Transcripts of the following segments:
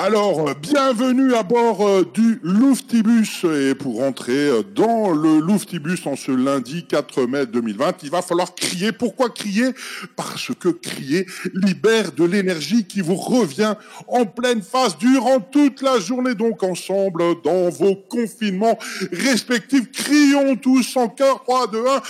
Alors, euh, bienvenue à bord euh, du Louftibus. Et pour rentrer euh, dans le Louftibus en ce lundi 4 mai 2020, il va falloir crier. Pourquoi crier? Parce que crier libère de l'énergie qui vous revient en pleine face durant toute la journée. Donc ensemble, dans vos confinements respectifs, crions tous en cœur. 3, 2, 1.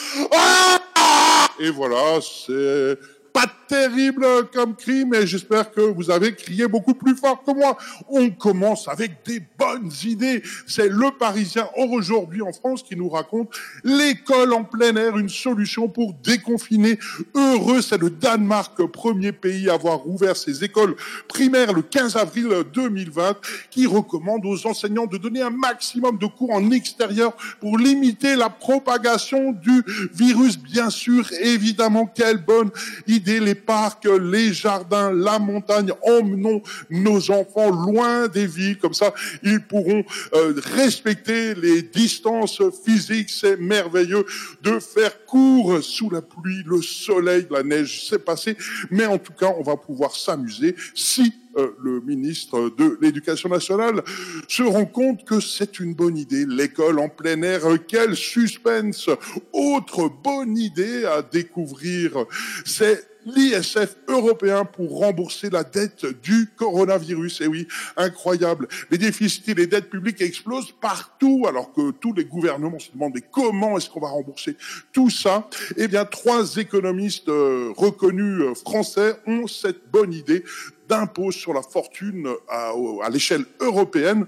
Et voilà, c'est pas terrible comme cri, mais j'espère que vous avez crié beaucoup plus fort que moi. On commence avec des bonnes idées. C'est le Parisien aujourd'hui en France qui nous raconte l'école en plein air, une solution pour déconfiner. Heureux, c'est le Danemark, premier pays à avoir ouvert ses écoles primaires le 15 avril 2020, qui recommande aux enseignants de donner un maximum de cours en extérieur pour limiter la propagation du virus. Bien sûr, évidemment, quelle bonne idée parcs, les jardins, la montagne. Emmenons nos enfants loin des villes, comme ça ils pourront euh, respecter les distances physiques. C'est merveilleux de faire court sous la pluie, le soleil, la neige, c'est passé. Mais en tout cas, on va pouvoir s'amuser si euh, le ministre de l'Éducation nationale se rend compte que c'est une bonne idée. L'école en plein air, quel suspense Autre bonne idée à découvrir, c'est l'ISF européen pour rembourser la dette du coronavirus. Et oui, incroyable. Les déficits et les dettes publiques explosent partout alors que tous les gouvernements se demandent comment est-ce qu'on va rembourser tout ça? Eh bien, trois économistes euh, reconnus euh, français ont cette bonne idée d'impôt sur la fortune à, l'échelle européenne.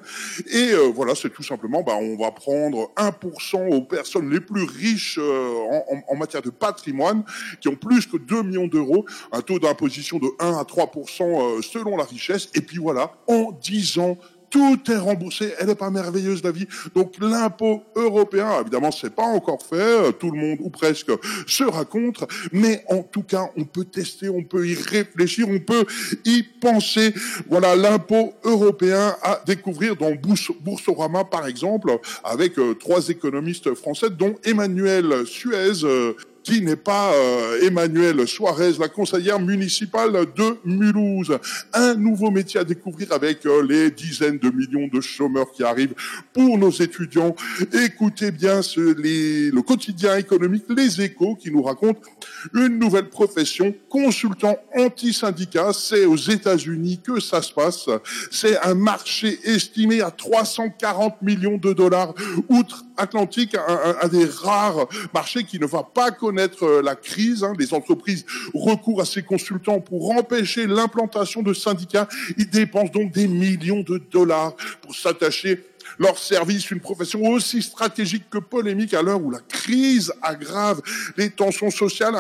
Et euh, voilà, c'est tout simplement, bah, on va prendre 1% aux personnes les plus riches en, en, matière de patrimoine, qui ont plus que 2 millions d'euros, un taux d'imposition de 1 à 3% euh, selon la richesse. Et puis voilà, en 10 ans, tout est remboursé. Elle n'est pas merveilleuse la vie. Donc l'impôt européen, évidemment, c'est pas encore fait. Tout le monde ou presque sera contre, mais en tout cas, on peut tester, on peut y réfléchir, on peut y penser. Voilà l'impôt européen à découvrir dans Boursorama, par exemple, avec euh, trois économistes français, dont Emmanuel Suez, euh, qui n'est pas euh, Emmanuel Suarez, la conseillère municipale de Mulhouse. Un nouveau métier à découvrir avec euh, les dizaines de millions de chômeurs qui arrivent pour nos étudiants. Écoutez bien le quotidien économique Les Échos qui nous raconte une nouvelle profession, consultant anti-syndicat. C'est aux États-Unis que ça se passe. C'est un marché estimé à 340 millions de dollars outre-Atlantique, un, un, un, des rares marchés qui ne va pas connaître euh, la crise. Hein. Les entreprises recourent à ces consultants pour empêcher l'implantation de syndicats. Ils dépensent donc des millions de dollars pour s'attacher leur service, une profession aussi stratégique que polémique à l'heure où la crise aggrave les tensions sociales.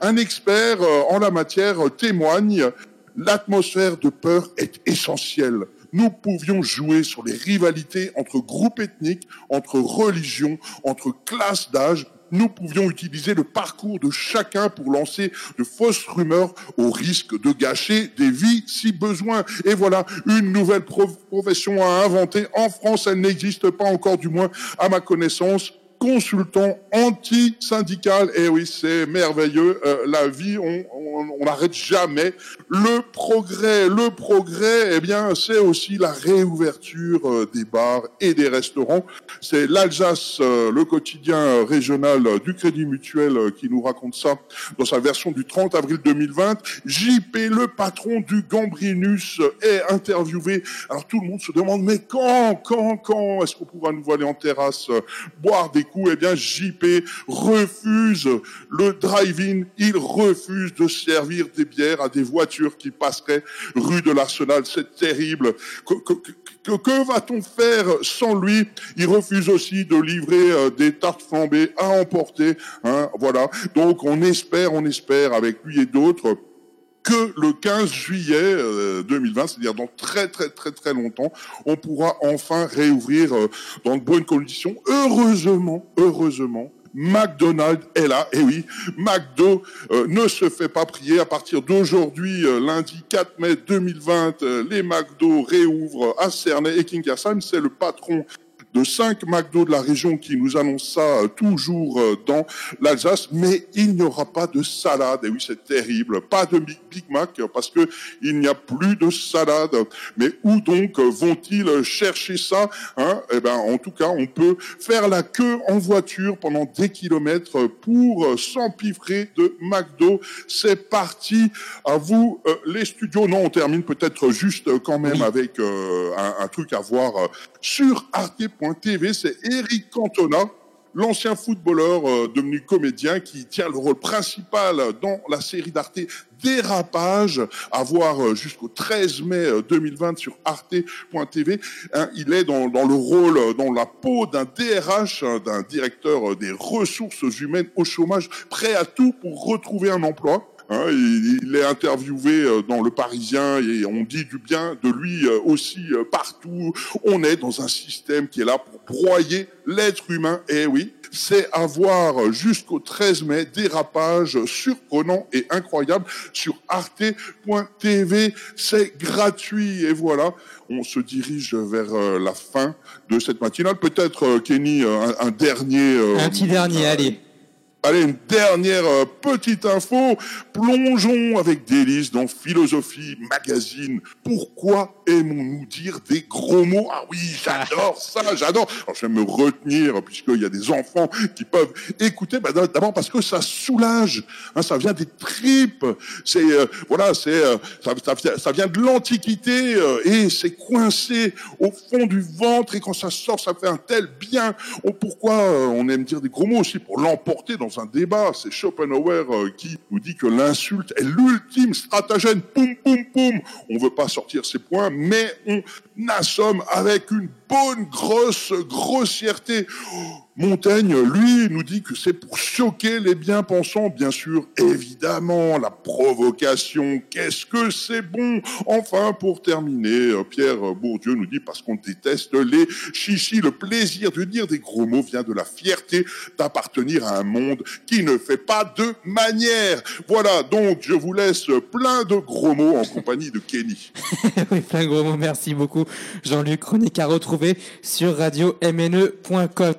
Un, expert euh, en la matière témoigne, l'atmosphère de peur est essentielle nous pouvions jouer sur les rivalités entre groupes ethniques, entre religions, entre classes d'âge, nous pouvions utiliser le parcours de chacun pour lancer de fausses rumeurs au risque de gâcher des vies si besoin. Et voilà, une nouvelle profession à inventer. En France, elle n'existe pas encore, du moins à ma connaissance consultant anti-syndical. Et eh oui, c'est merveilleux. Euh, la vie, on n'arrête jamais. Le progrès, le progrès, eh bien, c'est aussi la réouverture euh, des bars et des restaurants. C'est l'Alsace, euh, le quotidien régional du Crédit Mutuel, euh, qui nous raconte ça dans sa version du 30 avril 2020. JP, le patron du Gambrinus, est interviewé. Alors tout le monde se demande, mais quand, quand, quand est-ce qu'on pourra nous aller en terrasse boire des coup, eh bien, JP refuse le drive-in. Il refuse de servir des bières à des voitures qui passeraient rue de l'Arsenal. C'est terrible. Que, va-t-on faire sans lui? Il refuse aussi de livrer euh, des tartes flambées à emporter. Hein, voilà. Donc, on espère, on espère avec lui et d'autres que le 15 juillet 2020, euh, c'est-à-dire dans très très très très longtemps, on pourra enfin réouvrir euh, dans de bonnes conditions. Heureusement, heureusement, McDonald's est là. Et oui, McDo euh, ne se fait pas prier. À partir d'aujourd'hui, lundi 4 mai 2020, les McDo réouvrent à Cernay et King c'est le patron de cinq McDo de la région qui nous annonce ça toujours dans l'Alsace, mais il n'y aura pas de salade. Et oui, c'est terrible. Pas de Big Mac parce que il n'y a plus de salade. Mais où donc vont-ils chercher ça hein? Eh ben, en tout cas, on peut faire la queue en voiture pendant des kilomètres pour s'empiffrer de McDo. C'est parti. À vous, euh, les studios. Non, on termine peut-être juste quand même avec euh, un, un, truc à voir euh, arte.tv. C'est Eric Cantona l'ancien footballeur euh, devenu comédien qui tient le rôle principal dans la série d'Arte Dérapage, à voir euh, jusqu'au 13 mai 2020 euh, sur arte.tv. Hein, il est dans, dans, le rôle, dans la peau d'un DRH, hein, d'un directeur des ressources humaines au chômage, prêt à tout pour retrouver un emploi. Hein, il, est interviewé dans Le Parisien et on dit du bien de lui aussi partout. On est dans un système qui est là pour broyer l'être humain. Et oui, c'est à voir jusqu'au 13 mai, dérapage surprenant et incroyable sur arte.tv. C'est gratuit et voilà, on se dirige vers euh, la fin de cette matinale. Peut-être, euh, Kenny, un, un dernier... Un petit dernier, allez. Allez, une dernière euh, petite info. Plongeons avec délice dans Philosophie Magazine. Pourquoi aimons-nous dire des gros mots? Ah oui, j'adore ça, j'adore. Alors je vais me retenir puisqu'il y a des enfants qui peuvent écouter. Bah, D'abord parce que ça soulage. Hein, ça vient des tripes. C'est euh, voilà, c'est euh, ça, ça, ça, vient de l'Antiquité et c'est coincé au fond du ventre et quand ça sort, ça fait un tel bien. Oh, pourquoi on aime dire des gros mots aussi pour l'emporter dans un débat. C'est Schopenhauer euh, qui nous dit que l'insulte est l'ultime stratagème. Poum, poum, poum. On veut pas sortir ces points, mais on assomme avec une bonne grosse grossièreté. Montaigne, lui, nous dit que c'est pour choquer les bien-pensants, bien sûr, évidemment, la provocation, qu'est-ce que c'est bon? Enfin, pour terminer, Pierre Bourdieu nous dit, parce qu'on déteste les chichis, le plaisir de dire des gros mots vient de la fierté d'appartenir à un monde qui ne fait pas de manière. Voilà, donc je vous laisse plein de gros mots en compagnie de Kenny. oui, plein de gros mots, merci beaucoup. Jean-Luc Chronique à retrouver sur radio-mne.com.